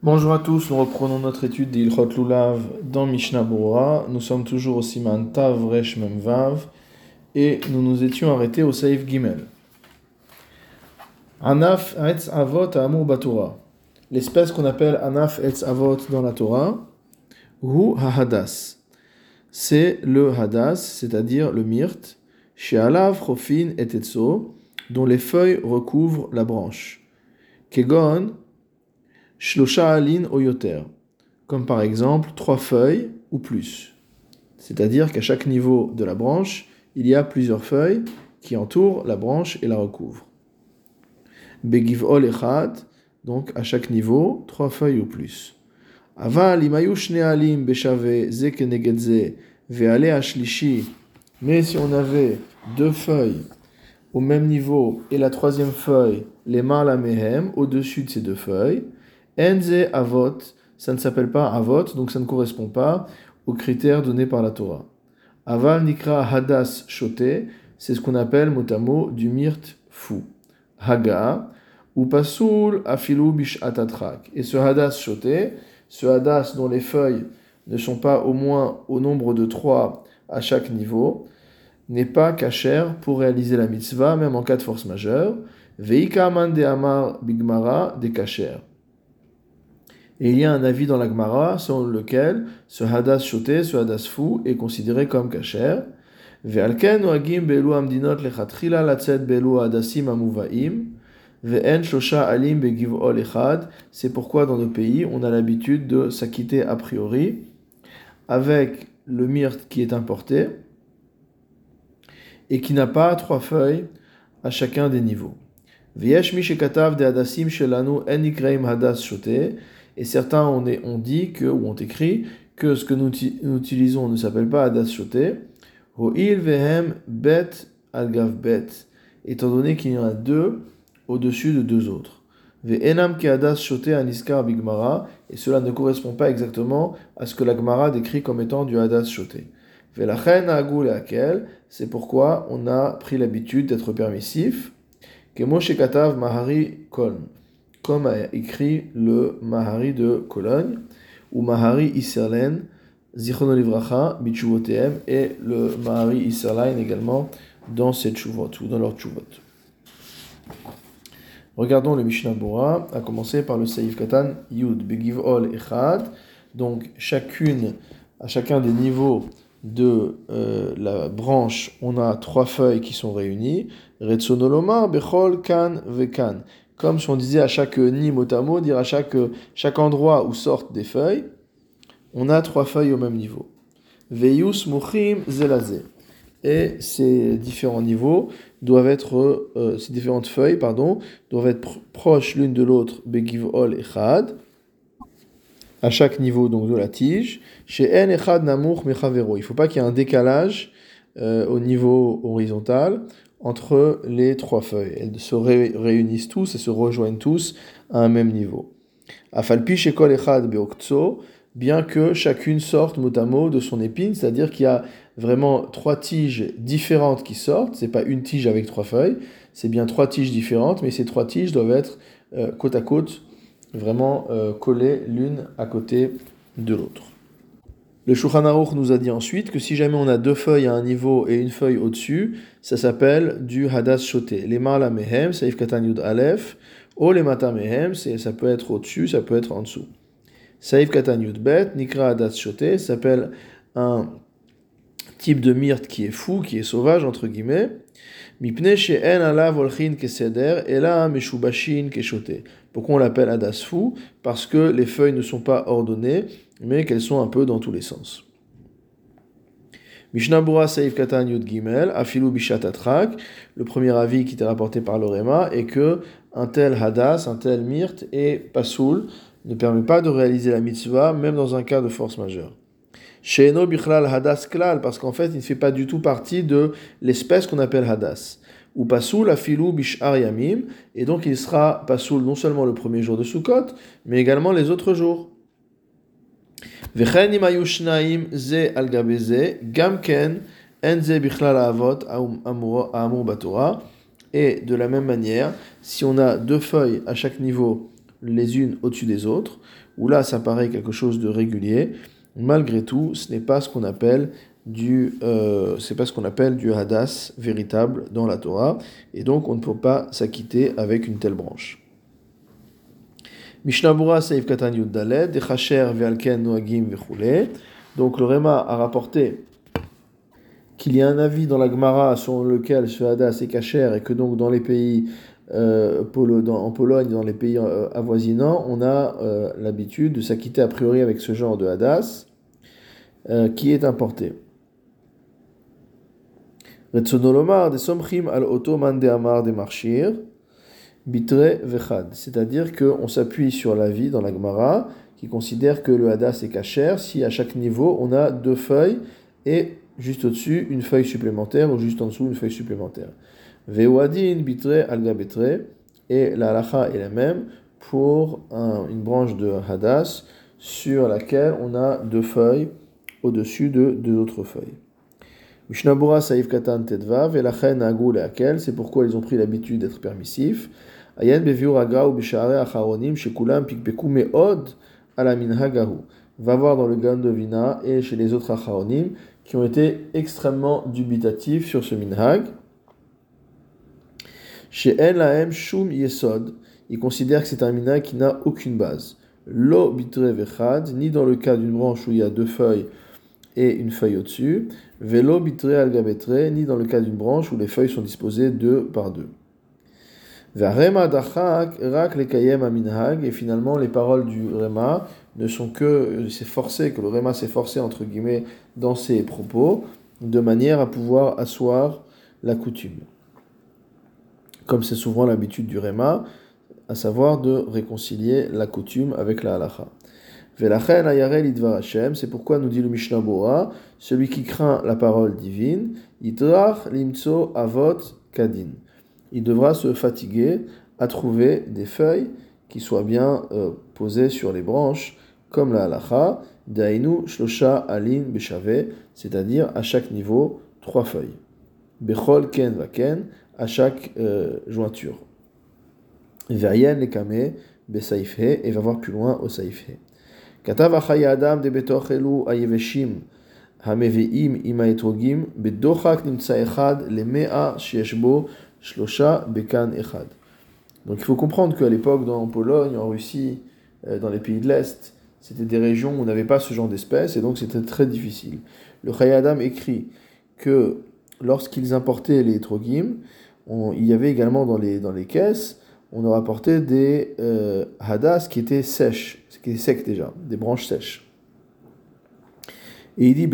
Bonjour à tous, nous reprenons notre étude d'Ilchot Lulav dans Mishnah Bora. Nous sommes toujours au Siman Tav Resh et nous nous étions arrêtés au Saïf Gimel. Anaf Etz Avot Amur. L'espèce qu'on appelle Anaf Etz Avot dans la Torah, Hu Hadas. C'est le Hadas, c'est-à-dire le myrte, chez Alav Chofin et Etzo, dont les feuilles recouvrent la branche. Kegon Shlosha alin oyoter, comme par exemple trois feuilles ou plus. C'est-à-dire qu'à chaque niveau de la branche, il y a plusieurs feuilles qui entourent la branche et la recouvrent. Begivol echad, donc à chaque niveau, trois feuilles ou plus. Aval imayu alim beshave ze veale ashlishi, mais si on avait deux feuilles au même niveau et la troisième feuille, les au-dessus de ces deux feuilles, Enze avot, ça ne s'appelle pas avot, donc ça ne correspond pas aux critères donnés par la Torah. Aval nikra hadas shote, c'est ce qu'on appelle motamo du myrte fou. Haga, ou pasoul afilu bish atatrak. Et ce hadas shote, ce hadas dont les feuilles ne sont pas au moins au nombre de trois à chaque niveau, n'est pas cachère pour réaliser la mitzvah, même en cas de force majeure. Veika de amar bigmara de kacher. Et il y a un avis dans la Gemara selon lequel ce hadas choté, ce hadas fou, est considéré comme kacher. Ve'alken noagim belu amdinot lechatchila latzet belu hadasim amuvaim. Ve'en shosha alim begiv'ol echad. C'est pourquoi dans nos pays, on a l'habitude de s'acquitter a priori avec le myrte qui est importé et qui n'a pas trois feuilles à chacun des niveaux. V'yesh mi shekatav de hadasim shelanu en ikreim hadas shoté. Et certains ont, dit que, ou ont écrit que ce que nous, utilisons ne s'appelle pas Adas Shoté. Vehem bet algav bet. Étant donné qu'il y en a deux au-dessus de deux autres. Ve'enam ke Adas Shoté aniskar bigmara. Et cela ne correspond pas exactement à ce que la Gemara décrit comme étant du Hadas Shoté. Ve'lachen. C'est pourquoi on a pris l'habitude d'être permissif. Kemo katav mahari kolm comme a écrit le Mahari de Cologne, ou Mahari Isserlen, Zichron Livracha, Bichuvotem, et le Mahari Isserlein également dans cette chuvot, ou dans leur chuvot. Regardons le Mishnah Bora, à commencer par le Saïf Katan Yud, Begiv Ol Echad, donc chacune, à chacun des niveaux de euh, la branche, on a trois feuilles qui sont réunies. Retsonoloma, Bechol, Kan, Vekan comme si on disait à chaque nid mot dire à chaque, chaque endroit où sortent des feuilles, on a trois feuilles au même niveau. Veyus muchim zelazé. Et ces différents niveaux doivent être, euh, ces différentes feuilles, pardon, doivent être proches l'une de l'autre, begiv ol echad, à chaque niveau donc de la tige. Chez en echad namur mechavero. Il ne faut pas qu'il y ait un décalage euh, au niveau horizontal entre les trois feuilles. Elles se réunissent tous et se rejoignent tous à un même niveau. Afalpi shekol echad beoktso, bien que chacune sorte mot à mot de son épine, c'est-à-dire qu'il y a vraiment trois tiges différentes qui sortent, c'est pas une tige avec trois feuilles, c'est bien trois tiges différentes, mais ces trois tiges doivent être euh, côte à côte, vraiment euh, collées l'une à côté de l'autre. Le Shulchan nous a dit ensuite que si jamais on a deux feuilles à un niveau et une feuille au-dessus, ça s'appelle du Hadas Shoté. Les Marla Mehem, Saif Katan Yud Aleph, ou les Mata Mehem, ça peut être au-dessus, ça peut être en dessous. Saif Katan Yud Bet, Nikra Hadas Shoté, s'appelle un type de myrte qui est fou, qui est sauvage, entre guillemets. Keshoté. Pourquoi on l'appelle Hadas fou Parce que les feuilles ne sont pas ordonnées, mais qu'elles sont un peu dans tous les sens. Mishnah Saif Katan Yud Gimel, Afilu Bishat Atrak, le premier avis qui était rapporté par l'Orema est que un tel Hadas, un tel Myrte et Pasoul ne permet pas de réaliser la mitzvah, même dans un cas de force majeure. Sheeno Bichlal Hadas Klal, parce qu'en fait, il ne fait pas du tout partie de l'espèce qu'on appelle Hadas. Ou Pasoul Afilu Bishar Yamim, et donc il sera Pasoul non seulement le premier jour de Sukkot, mais également les autres jours. Et de la même manière, si on a deux feuilles à chaque niveau les unes au-dessus des autres, où là ça paraît quelque chose de régulier, malgré tout, ce n'est pas ce qu'on appelle du, euh, c'est pas ce qu'on appelle du hadas véritable dans la Torah, et donc on ne peut pas s'acquitter avec une telle branche. Mishnabura Seif Katan Yuddaled, Dechacher Vealken Noagim Vechule. Donc le Réma a rapporté qu'il y a un avis dans la Gemara sur lequel ce hadas est kacher et que donc dans les pays euh, en Pologne, dans les pays euh, avoisinants, on a l'habitude de s'acquitter a priori avec ce genre de hadas qui est importé. Retsonolomar de somchim al amar de marchir bitre vechad. C'est-à-dire qu'on s'appuie sur l'avis dans la Gemara qui considère que le hadas est kacher si à chaque niveau on a deux feuilles et juste au-dessus une feuille supplémentaire ou juste en dessous une feuille supplémentaire. Vewadin bitre algabetre, et la halacha est la même pour une branche de hadas sur laquelle on a deux feuilles au-dessus de deux autres feuilles. Mishnabura saif katan tedvav et la chen laquelle c'est pourquoi ils ont pris l'habitude d'être permissifs. Ayen beviur aga ou bishare acharonim shekulam pikbeku meod ala minhagahu. Va voir dans le Gan de Vina et chez les autres acharonim qui ont été extrêmement dubitatifs sur ce minhag. Chez En Lahem Shum Yesod, il considère que c'est un minhag qui n'a aucune base. Lo bitre vechad, ni dans le cas d'une branche où il y a deux feuilles et une feuille au-dessus. Velo bitre algabetre, ni dans le cas d'une branche où les feuilles sont disposées deux par deux. Rema dachak rak lekayem aminhag, et finalement les paroles du Rema ne sont que, c'est forcé, que le Rema s'est forcé entre guillemets dans ses propos, de manière à pouvoir asseoir la coutume comme c'est souvent l'habitude du Réma, à savoir de réconcilier la coutume avec la halacha. C'est pourquoi nous dit le Mishnah Bora, celui qui craint la parole divine, limtso avot kadin. Il devra se fatiguer à trouver des feuilles qui soient bien euh, posées sur les branches, comme la halacha, dainu shlosha alin beshave, c'est-à-dire à chaque niveau, trois feuilles. Bechol ken vaken, à chaque euh, jointure. Vayen le kame besaifhe et va voir plus loin au saifhe. Donc il faut comprendre qu'à l'époque, dans Pologne, en Russie, euh, dans les pays de l'Est, c'était des régions où on n'avait pas ce genre d'espèces et donc c'était très difficile. Le Chayadam écrit que lorsqu'ils importaient les trogim, il y avait également dans les, dans les caisses, on a rapporté des euh, hadas qui étaient sèches, qui étaient secs déjà, des branches sèches. Et il dit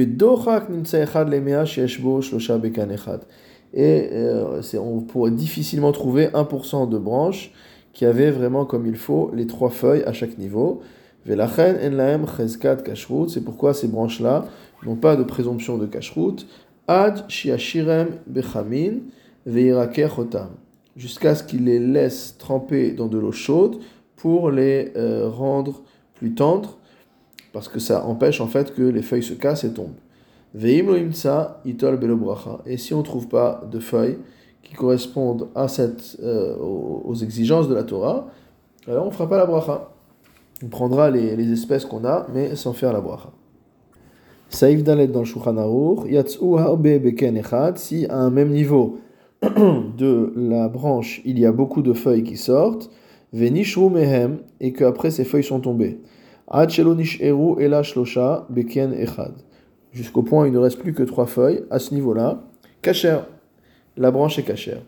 Et euh, on pourrait difficilement trouver 1% de branches qui avaient vraiment comme il faut les trois feuilles à chaque niveau. C'est pourquoi ces branches-là n'ont pas de présomption de kashrut. Ad shiashirem bechamin jusqu'à ce qu'il les laisse tremper dans de l'eau chaude pour les euh, rendre plus tendres, parce que ça empêche en fait que les feuilles se cassent et tombent. Et si on ne trouve pas de feuilles qui correspondent à cette, euh, aux exigences de la Torah, alors on ne fera pas la bracha. On prendra les, les espèces qu'on a, mais sans faire la bracha. Saïf Dalet dans le Shulchan Aruch, Harbe Echad, si à un même niveau de la branche, il y a beaucoup de feuilles qui sortent, venishru mehem, et qu'après ces feuilles sont tombées. Ad eru ela beken echad. Jusqu'au point où il ne reste plus que trois feuilles, à ce niveau-là, kacher, la branche est kacher.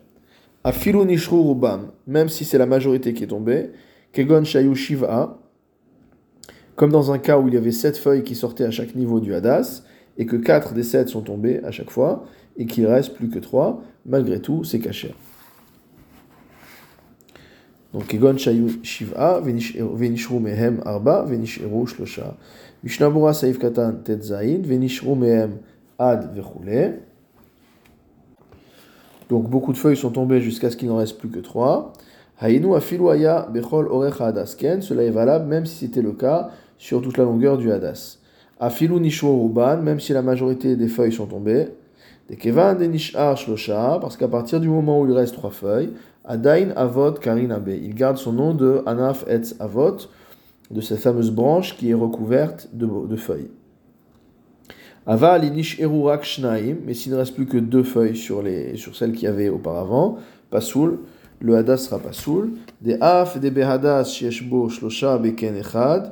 Afilu nishru rubam, même si c'est la majorité qui est tombée, kegon shayu shiva, comme dans un cas où il y avait sept feuilles qui sortaient à chaque niveau du hadas, et que quatre des sept sont tombées à chaque fois, et qu'il reste plus que trois, malgré tout, c'est caché. Donc, Egon Shiva, Mehem Arba, Shlosha. Mishnabura Saif Katan Mehem Ad Vechule. Donc, beaucoup de feuilles sont tombées jusqu'à ce qu'il n'en reste plus que trois. Hainu Afilu Aya Bechol Orecha Hadasken, cela est valable même si c'était le cas sur toute la longueur du Hadas. Afilu Nishru Ruban, même si la majorité des feuilles sont tombées. Parce qu'à partir du moment où il reste trois feuilles, Adain Avot Karinabe. Il garde son nom de Anaf Etz Avot, de cette fameuse branche qui est recouverte de, feuilles. Ava linish erurak shnaim, mais s'il ne reste plus que deux feuilles sur, les, sur celles qu'il y avait auparavant, pasoul, le hadas sera pasoul. Des af des behadas sheshbo shlosha beken echad,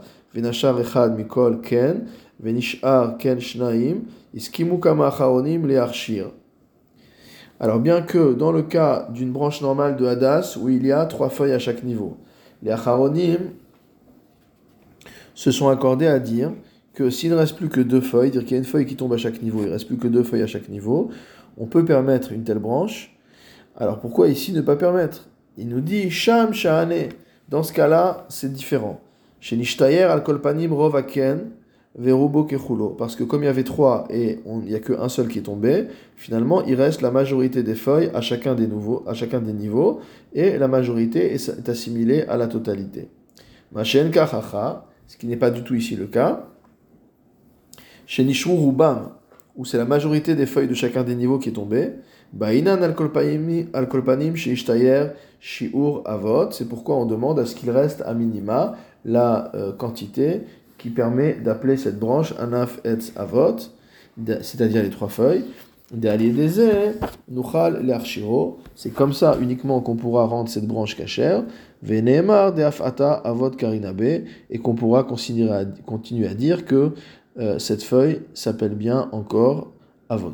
Alors bien que dans le cas d'une branche normale de hadas, où il y a trois feuilles à chaque niveau, les acharonim se sont accordés à dire que s'il ne reste plus que deux feuilles, dire qu'il y a une feuille qui tombe à chaque niveau, il ne reste plus que deux feuilles à chaque niveau, on peut permettre une telle branche. Alors pourquoi ici ne pas permettre? Il nous dit Sham Shahane. Dans ce cas-là, c'est différent. Chez Nishtayer al Kolpanim Rovaken Verubo Kechulo. Parce que comme il y avait trois et il n'y a qu'un seul qui est tombé, finalement il reste la majorité des feuilles à chacun des, nouveaux, à chacun des niveaux et la majorité est assimilée à la totalité. Machen Kachacha, ce qui n'est pas du tout ici le cas. Chez Nishru Rubam, où c'est la majorité des feuilles de chacun des niveaux qui est tombée, Ba'inan al-kolpanim chez Ishtayer shiur avot, c'est pourquoi on demande à ce qu'il reste à minima la euh, quantité qui permet d'appeler cette branche anaf etz avot, c'est-à-dire les trois feuilles. C'est comme ça uniquement qu'on pourra rendre cette branche cachère. Avot karinabe et qu'on pourra continuer à, continuer à dire que euh, cette feuille s'appelle bien encore Avot.